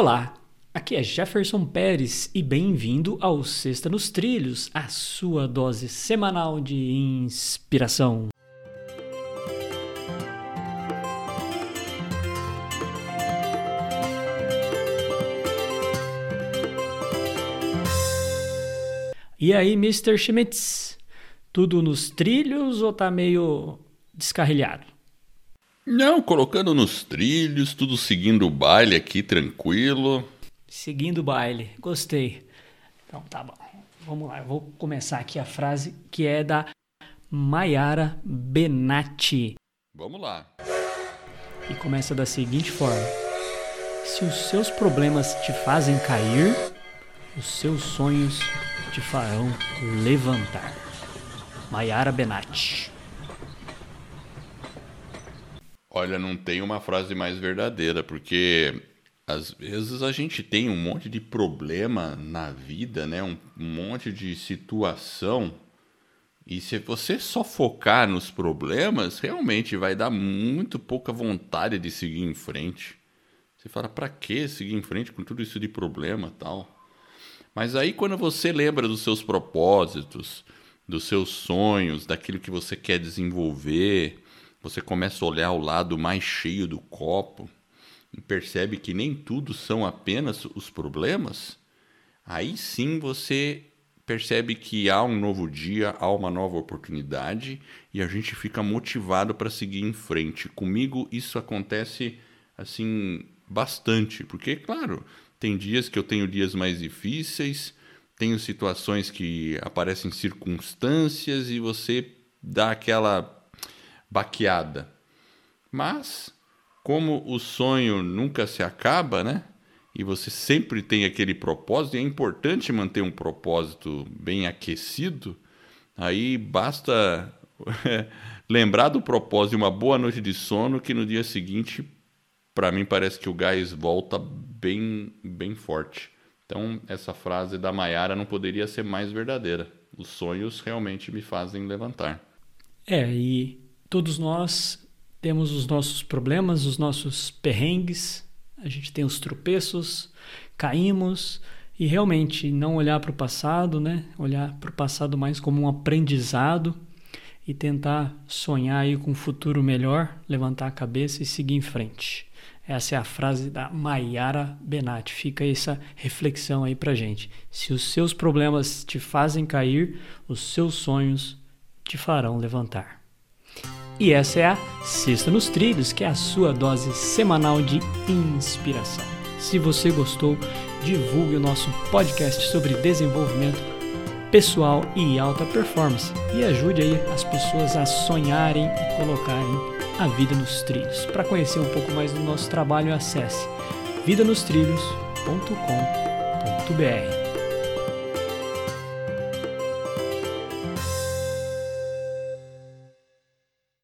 Olá, aqui é Jefferson Pérez e bem-vindo ao Sexta nos Trilhos, a sua dose semanal de inspiração. E aí, Mr. Schmitz? Tudo nos trilhos ou tá meio descarrilhado? Não, colocando nos trilhos, tudo seguindo o baile aqui, tranquilo. Seguindo o baile, gostei. Então tá bom. Vamos lá, eu vou começar aqui a frase que é da Maiara Benatti. Vamos lá. E começa da seguinte forma: Se os seus problemas te fazem cair, os seus sonhos te farão levantar. Maiara Benatti. Olha, não tem uma frase mais verdadeira, porque às vezes a gente tem um monte de problema na vida, né? Um, monte de situação. E se você só focar nos problemas, realmente vai dar muito pouca vontade de seguir em frente. Você fala, para que seguir em frente com tudo isso de problema tal? Mas aí quando você lembra dos seus propósitos, dos seus sonhos, daquilo que você quer desenvolver, você começa a olhar o lado mais cheio do copo e percebe que nem tudo são apenas os problemas, aí sim você percebe que há um novo dia, há uma nova oportunidade e a gente fica motivado para seguir em frente. Comigo isso acontece assim bastante, porque claro, tem dias que eu tenho dias mais difíceis, tenho situações que aparecem circunstâncias e você dá aquela baqueada. Mas, como o sonho nunca se acaba, né? E você sempre tem aquele propósito, e é importante manter um propósito bem aquecido, aí basta lembrar do propósito e uma boa noite de sono que no dia seguinte, para mim parece que o gás volta bem, bem forte. Então, essa frase da Maiara não poderia ser mais verdadeira. Os sonhos realmente me fazem levantar. É, e Todos nós temos os nossos problemas, os nossos perrengues, a gente tem os tropeços, caímos e realmente não olhar para o passado, né? Olhar para o passado mais como um aprendizado e tentar sonhar aí com um futuro melhor, levantar a cabeça e seguir em frente. Essa é a frase da Maiara Benatti. Fica essa reflexão aí pra gente. Se os seus problemas te fazem cair, os seus sonhos te farão levantar. E essa é a Sexta nos Trilhos, que é a sua dose semanal de inspiração. Se você gostou, divulgue o nosso podcast sobre desenvolvimento pessoal e alta performance e ajude aí as pessoas a sonharem e colocarem a vida nos trilhos. Para conhecer um pouco mais do nosso trabalho, acesse vidanostrilhos.com.br.